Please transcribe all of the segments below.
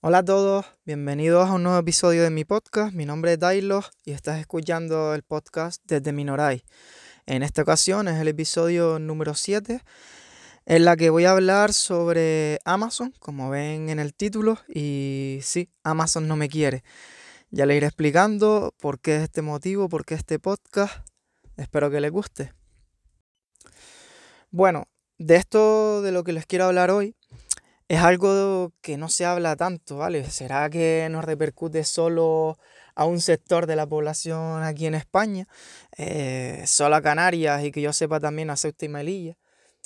Hola a todos, bienvenidos a un nuevo episodio de mi podcast. Mi nombre es Dailo y estás escuchando el podcast desde Minoray. En esta ocasión es el episodio número 7, en la que voy a hablar sobre Amazon, como ven en el título, y sí, Amazon no me quiere. Ya les iré explicando por qué es este motivo, por qué este podcast. Espero que les guste. Bueno, de esto de lo que les quiero hablar hoy es algo que no se habla tanto, ¿vale? ¿Será que nos repercute solo a un sector de la población aquí en España? Eh, solo a Canarias y que yo sepa también a Ceuta y Melilla.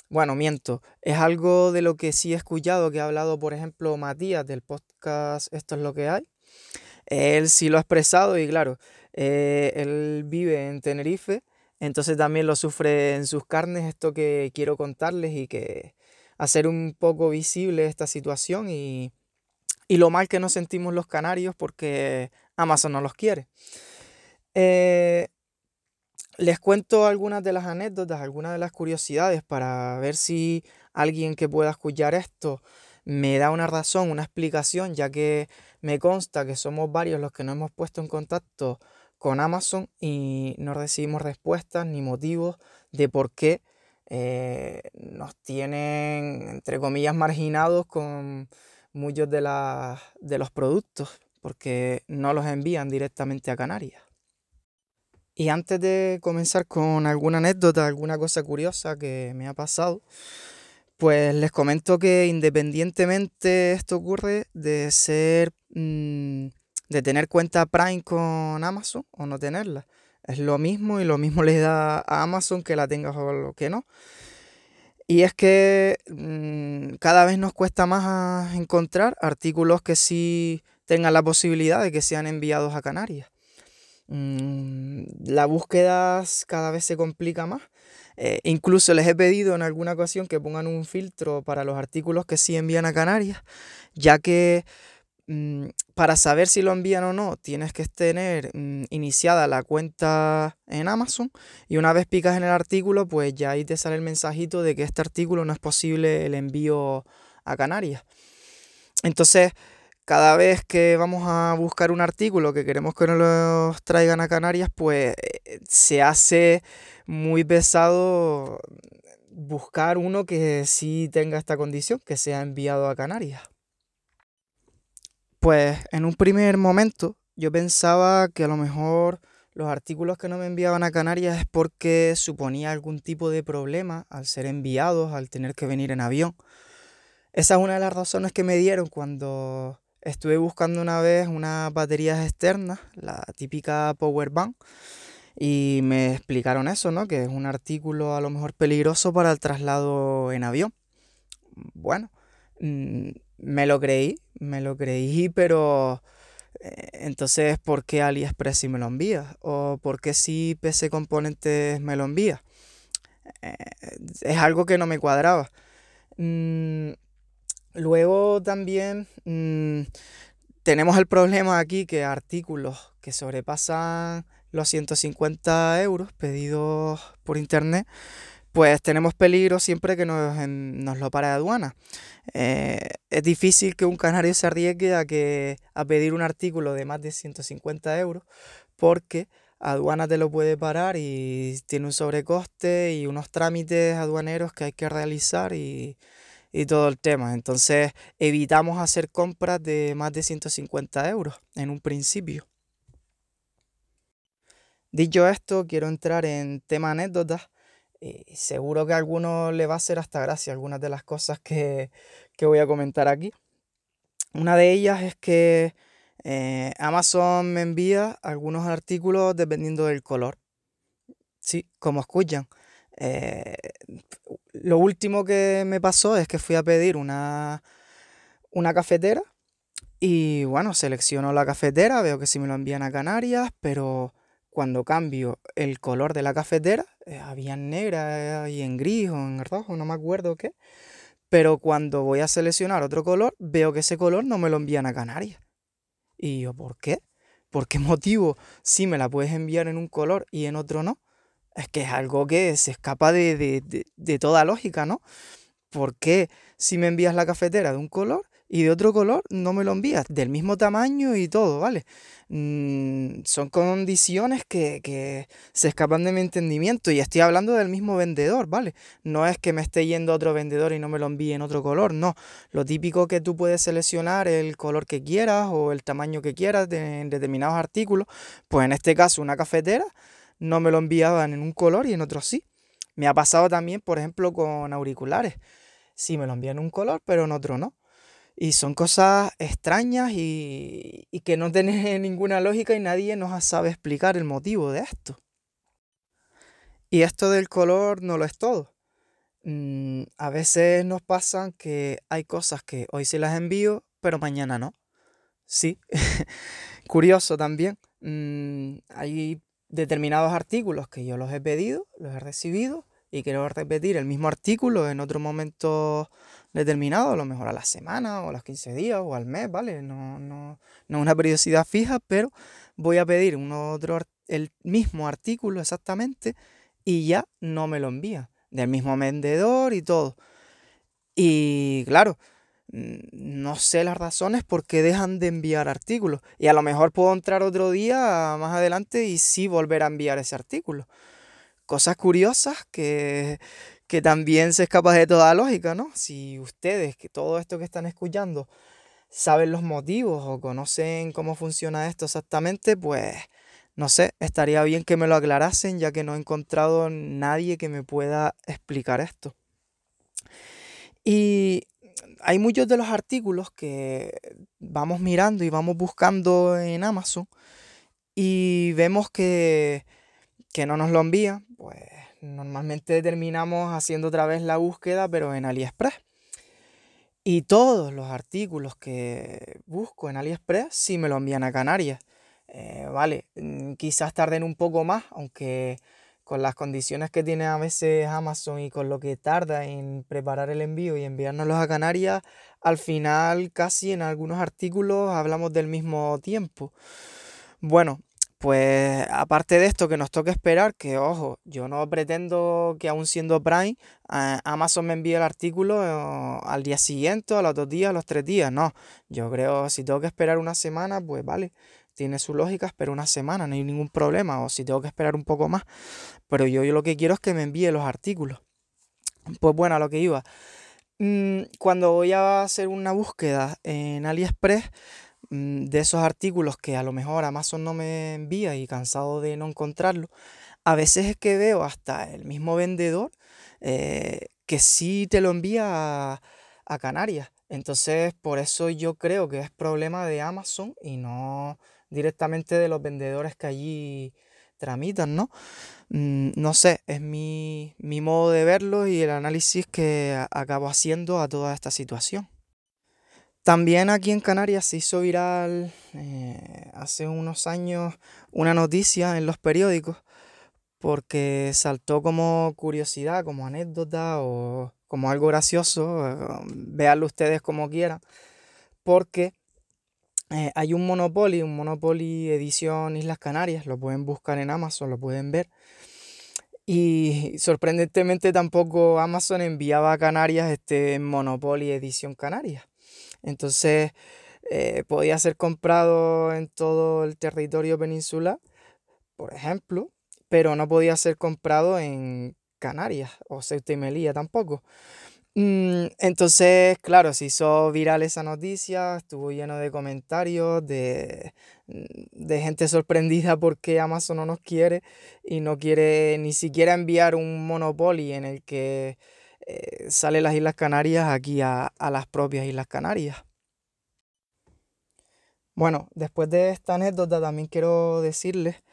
Bueno, miento. Es algo de lo que sí he escuchado, que ha hablado, por ejemplo, Matías del podcast Esto es lo que hay. Él sí lo ha expresado y claro, eh, él vive en Tenerife, entonces también lo sufre en sus carnes esto que quiero contarles y que hacer un poco visible esta situación y, lo mal que nos sentimos los canarios porque Amazon no los quiere. Eh, les cuento algunas de las anécdotas, algunas de las curiosidades para ver si alguien que pueda escuchar esto me da una razón, una explicación, ya que me consta que somos varios los que nos hemos puesto en contacto con Amazon y no recibimos respuestas ni motivos de por qué eh, nos tienen, entre comillas, marginados con muchos de, de los productos, porque no los envían directamente a Canarias. Y antes de comenzar con alguna anécdota, alguna cosa curiosa que me ha pasado, pues les comento que independientemente esto ocurre de ser, mm, de tener cuenta Prime con Amazon o no tenerla. Es lo mismo y lo mismo le da a Amazon que la tengas o lo que no. Y es que mm, cada vez nos cuesta más encontrar artículos que sí tengan la posibilidad de que sean enviados a Canarias. Mm, la búsqueda cada vez se complica más. Eh, incluso les he pedido en alguna ocasión que pongan un filtro para los artículos que sí envían a Canarias, ya que Mm, para saber si lo envían o no, tienes que tener mm, iniciada la cuenta en Amazon y una vez picas en el artículo, pues ya ahí te sale el mensajito de que este artículo no es posible el envío a Canarias. Entonces, cada vez que vamos a buscar un artículo que queremos que nos lo traigan a Canarias, pues eh, se hace muy pesado buscar uno que sí tenga esta condición, que sea enviado a Canarias. Pues en un primer momento yo pensaba que a lo mejor los artículos que no me enviaban a Canarias es porque suponía algún tipo de problema al ser enviados, al tener que venir en avión. Esa es una de las razones que me dieron cuando estuve buscando una vez unas baterías externas, la típica power bank, y me explicaron eso, ¿no? Que es un artículo a lo mejor peligroso para el traslado en avión. Bueno, mm, me lo creí, me lo creí, pero eh, entonces, ¿por qué AliExpress sí me lo envía? ¿O por qué sí PC Componentes me lo envía? Eh, es algo que no me cuadraba. Mm, luego también mm, tenemos el problema aquí que artículos que sobrepasan los 150 euros pedidos por internet pues tenemos peligro siempre que nos, nos lo para aduana. Eh, es difícil que un canario se arriesgue a, que, a pedir un artículo de más de 150 euros porque aduana te lo puede parar y tiene un sobrecoste y unos trámites aduaneros que hay que realizar y, y todo el tema. Entonces evitamos hacer compras de más de 150 euros en un principio. Dicho esto, quiero entrar en tema anécdotas y seguro que a alguno le va a hacer hasta gracia algunas de las cosas que, voy a comentar aquí. Una de ellas es que eh, Amazon me envía algunos artículos dependiendo del color. Sí, como escuchan. Eh, lo último que me pasó es que fui a pedir una, una cafetera y bueno, selecciono la cafetera, veo que si me lo envían a Canarias, pero cuando cambio el color de la cafetera, eh, había en negra y en gris o en rojo, no me acuerdo qué. Pero cuando voy a seleccionar otro color, veo que ese color no me lo envían a Canarias. Y yo, ¿por qué? ¿Por qué motivo sí me la puedes enviar en un color y en otro no? Es que es algo que se escapa de, de, de toda lógica, ¿no? ¿Por qué si me envías la cafetera de un color y de otro color no me lo envías, del mismo tamaño y todo, ¿vale? Mm, son condiciones que, se escapan de mi entendimiento y estoy hablando del mismo vendedor, ¿vale? No es que me esté yendo a otro vendedor y no me lo envíe en otro color, no. Lo típico que tú puedes seleccionar el color que quieras o el tamaño que quieras en determinados artículos, pues en este caso una cafetera no me lo enviaban en un color y en otro sí. Me ha pasado también, por ejemplo, con auriculares. Sí, me lo envían en un color, pero en otro no. Y son cosas extrañas y, que no tienen ninguna lógica y nadie nos sabe explicar el motivo de esto. Y esto del color no lo es todo. Mm, a veces nos pasan que hay cosas que hoy se las envío, pero mañana no. Sí, curioso también. Mm, hay determinados artículos que yo los he pedido, los he recibido y quiero repetir el mismo artículo en otro momento determinado, a lo mejor a la semana o a los 15 días o al mes, ¿vale? No, no, no una periodicidad fija, pero voy a pedir un otro, el mismo artículo exactamente y ya no me lo envía, del mismo vendedor y todo. Y claro, no sé las razones por qué dejan de enviar artículos. Y a lo mejor puedo entrar otro día más adelante y sí volver a enviar ese artículo cosas curiosas que, que también se escapa de toda lógica, ¿no? Si ustedes, que todo esto que están escuchando, saben los motivos o conocen cómo funciona esto exactamente, pues no sé, estaría bien que me lo aclarasen ya que no he encontrado nadie que me pueda explicar esto. Y hay muchos de los artículos que vamos mirando y vamos buscando en Amazon y vemos que que no nos lo envían, pues normalmente terminamos haciendo otra vez la búsqueda, pero en AliExpress. Y todos los artículos que busco en AliExpress sí me lo envían a Canarias. Eh, vale, mm, quizás tarden un poco más, aunque con las condiciones que tiene a veces Amazon y con lo que tarda en preparar el envío y enviárnoslos a Canarias, al final casi en algunos artículos hablamos del mismo tiempo. Bueno, pues aparte de esto que nos toca esperar, que ojo, yo no pretendo que aún siendo Prime, Amazon me envíe el artículo eh, al día siguiente, a los dos días, a los tres días, no. Yo creo, si tengo que esperar una semana, pues vale, tiene su lógica, espero una semana, no hay ningún problema, o si tengo que esperar un poco más, pero yo, yo lo que quiero es que me envíe los artículos. Pues bueno, a lo que iba. Mm, cuando voy a hacer una búsqueda en AliExpress, Mm, de esos artículos que a lo mejor Amazon no me envía y cansado de no encontrarlo, a veces es que veo hasta el mismo vendedor eh, que sí te lo envía a, Canarias. Entonces, por eso yo creo que es problema de Amazon y no directamente de los vendedores que allí tramitan, ¿no? Mm, no sé, es mi, mi modo de verlo y el análisis que acabo haciendo a toda esta situación. También aquí en Canarias se hizo viral eh, hace unos años una noticia en los periódicos porque saltó como curiosidad, como anécdota o como algo gracioso, eh, véanlo ustedes como quieran, porque eh, hay un Monopoly, un Monopoly edición Islas Canarias, lo pueden buscar en Amazon, lo pueden ver. Y sorprendentemente tampoco Amazon enviaba a Canarias este Monopoly edición Canarias. Entonces eh, podía ser comprado en todo el territorio peninsular, por ejemplo, pero no podía ser comprado en Canarias o Ceuta y Melilla tampoco. Mm, entonces, claro, se hizo viral esa noticia, estuvo lleno de comentarios, de, mm, de gente sorprendida porque Amazon no nos quiere y no quiere ni siquiera enviar un Monopoly en el que eh, sale las Islas Canarias aquí a, las propias Islas Canarias. Bueno, después de esta anécdota también quiero decirles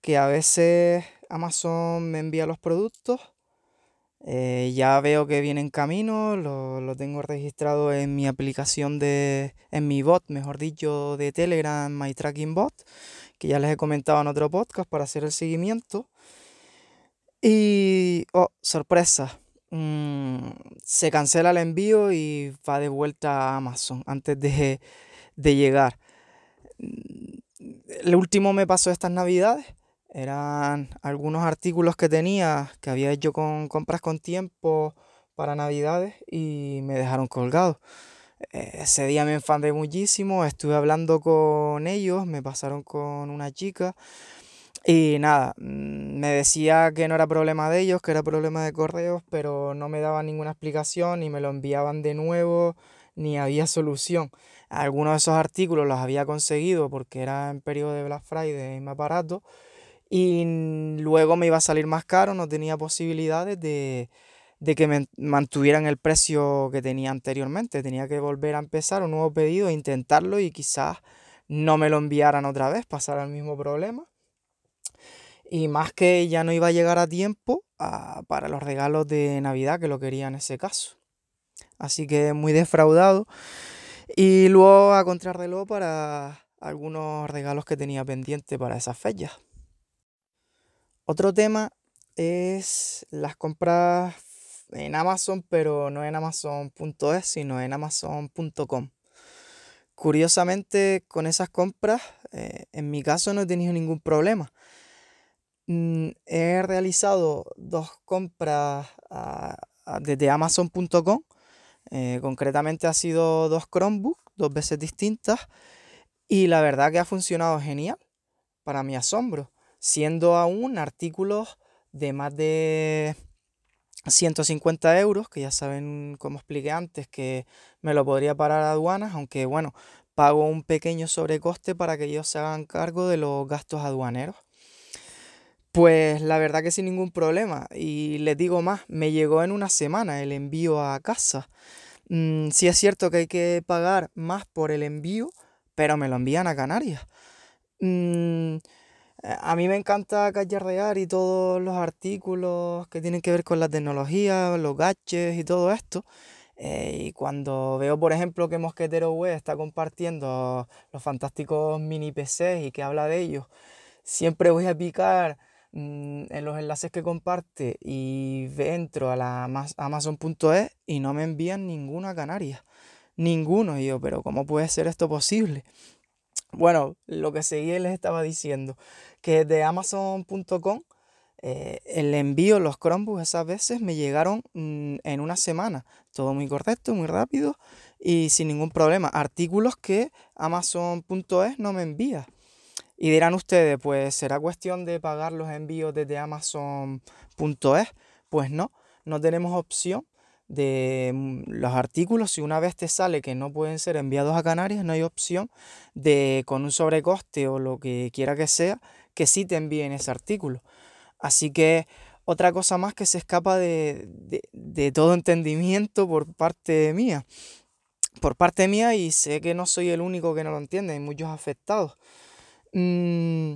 que a veces Amazon me envía los productos, eh, ya veo que viene en camino, lo, lo, tengo registrado en mi aplicación de, en mi bot, mejor dicho, de Telegram, My Tracking Bot, que ya les he comentado en otro podcast para hacer el seguimiento. Y, oh, sorpresa, Mm, se cancela el envío y va de vuelta a Amazon antes de, llegar. Mm, el último me pasó estas navidades. Eran algunos artículos que tenía que había hecho con compras con tiempo para navidades y me dejaron colgado. Eh, ese día me enfadé muchísimo, estuve hablando con ellos, me pasaron con una chica y nada, mm, me decía que no era problema de ellos, que era problema de correos, pero no me daban ninguna explicación, ni me lo enviaban de nuevo, ni había solución. Algunos de esos artículos los había conseguido porque era en periodo de Black Friday y más barato, y luego me iba a salir más caro, no tenía posibilidades de, de que me mantuvieran el precio que tenía anteriormente. Tenía que volver a empezar un nuevo pedido, intentarlo y quizás no me lo enviaran otra vez, pasara el mismo problema. Y más que ya no iba a llegar a tiempo ah, para los regalos de Navidad, que lo quería en ese caso. Así que muy defraudado. Y luego a contrarreloj para algunos regalos que tenía pendiente para esas fechas. Otro tema es las compras en Amazon, pero no en Amazon.es, sino en Amazon.com. Curiosamente, con esas compras, eh, en mi caso no he tenido ningún problema. Mm, he realizado dos compras ah, ah, desde Amazon.com. Eh, concretamente ha sido dos Chromebooks, dos veces distintas. Y la verdad que ha funcionado genial, para mi asombro. Siendo aún artículos de más de 150 euros, que ya saben, como expliqué antes, que me lo podría parar a aduanas, aunque bueno, pago un pequeño sobrecoste para que ellos se hagan cargo de los gastos aduaneros. Pues la verdad que sin ningún problema. Y les digo más, me llegó en una semana el envío a casa. Mm, sí es cierto que hay que pagar más por el envío, pero me lo envían a Canarias. Mm, a mí me encanta callarrear y todos los artículos que tienen que ver con la tecnología, los gadgets y todo esto. Eh, y cuando veo, por ejemplo, que Mosquetero Web está compartiendo los fantásticos mini PCs y que habla de ellos, siempre voy a picar Mm, en los enlaces que comparte y entro a la Amazon.es y no me envían ninguno a Canarias. Ninguno. Y yo, pero ¿cómo puede ser esto posible? Bueno, lo que seguí les estaba diciendo, que de Amazon.com eh, el envío, los Chromebooks esas veces me llegaron mm, en una semana. Todo muy correcto, muy rápido y sin ningún problema. Artículos que Amazon.es no me envía. Y dirán ustedes, pues será cuestión de pagar los envíos desde Amazon.es. Pues no, no tenemos opción de mm, los artículos. Si una vez te sale que no pueden ser enviados a Canarias, no hay opción de con un sobrecoste o lo que quiera que sea, que sí te envíen ese artículo. Así que otra cosa más que se escapa de, de todo entendimiento por parte mía. Por parte mía y sé que no soy el único que no lo entiende, hay muchos afectados. Mm,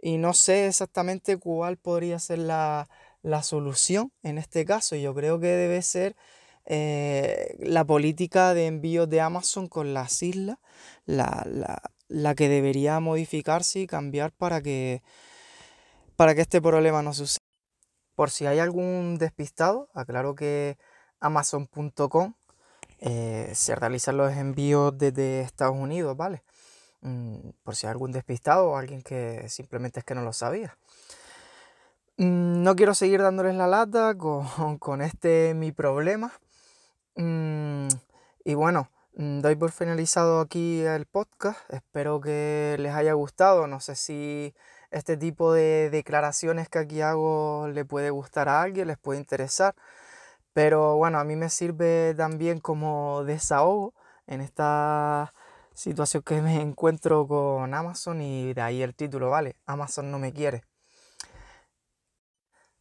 y no sé exactamente cuál podría ser la, solución en este caso. Yo creo que debe ser eh, la política de envíos de Amazon con las islas la, que debería modificarse y cambiar para que, para que este problema no suceda. Por si hay algún despistado, aclaro que amazon.com eh, se realizan los envíos desde Estados Unidos, ¿vale? Mm, por si hay algún despistado o alguien que simplemente es que no lo sabía. Mm, no quiero seguir dándoles la lata con, este mi problema. Mm, y bueno, doy por finalizado aquí el podcast. Espero que les haya gustado. No sé si este tipo de declaraciones que aquí hago le puede gustar a alguien, les puede interesar. Pero bueno, a mí me sirve también como desahogo en esta situación que me encuentro con Amazon y de ahí el título, ¿vale? Amazon no me quiere.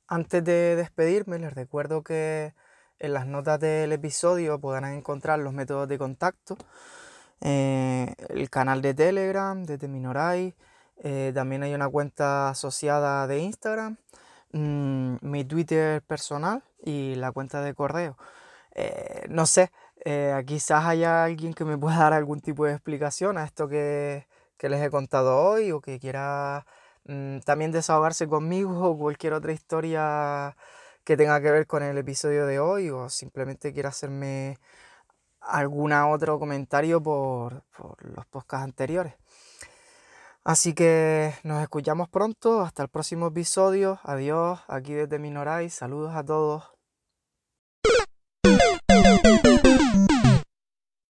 Antes de despedirme, les recuerdo que en las notas del episodio podrán encontrar los métodos de contacto, eh, el canal de Telegram de Teminoray, eh, también hay una cuenta asociada de Instagram, mm, mi Twitter personal y la cuenta de correo. Eh, no sé, eh, quizás haya alguien que me pueda dar algún tipo de explicación a esto que, les he contado hoy o que quiera también desahogarse conmigo o cualquier otra historia que tenga que ver con el episodio de hoy o simplemente quiera hacerme algún otro comentario por, por los podcasts anteriores. Así que nos escuchamos pronto, hasta el próximo episodio. Adiós, aquí desde Minoray, saludos a todos.